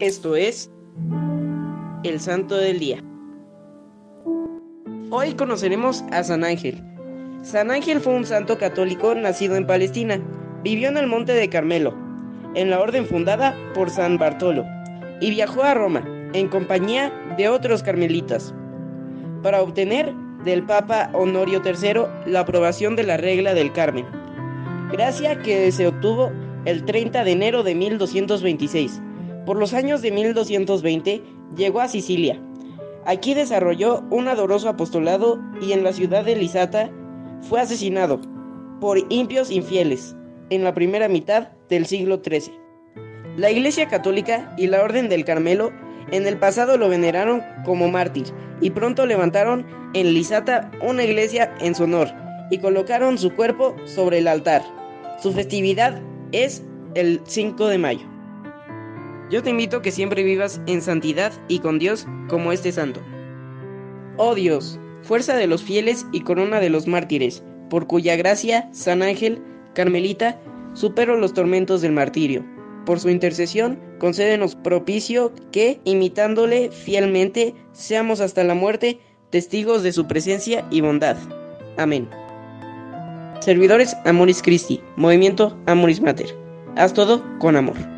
Esto es el Santo del Día. Hoy conoceremos a San Ángel. San Ángel fue un santo católico nacido en Palestina. Vivió en el Monte de Carmelo, en la orden fundada por San Bartolo, y viajó a Roma en compañía de otros carmelitas para obtener del Papa Honorio III la aprobación de la regla del Carmen, gracia que se obtuvo el 30 de enero de 1226. Por los años de 1220 llegó a Sicilia. Aquí desarrolló un adoroso apostolado y en la ciudad de Lisata fue asesinado por impios infieles en la primera mitad del siglo XIII. La Iglesia Católica y la Orden del Carmelo en el pasado lo veneraron como mártir y pronto levantaron en Lisata una iglesia en su honor y colocaron su cuerpo sobre el altar. Su festividad es el 5 de mayo. Yo te invito a que siempre vivas en santidad y con Dios como este santo. Oh Dios, fuerza de los fieles y corona de los mártires, por cuya gracia, San Ángel, Carmelita, supero los tormentos del martirio. Por su intercesión, concédenos propicio que, imitándole fielmente, seamos hasta la muerte testigos de su presencia y bondad. Amén. Servidores Amoris Christi, Movimiento Amoris Mater. Haz todo con amor.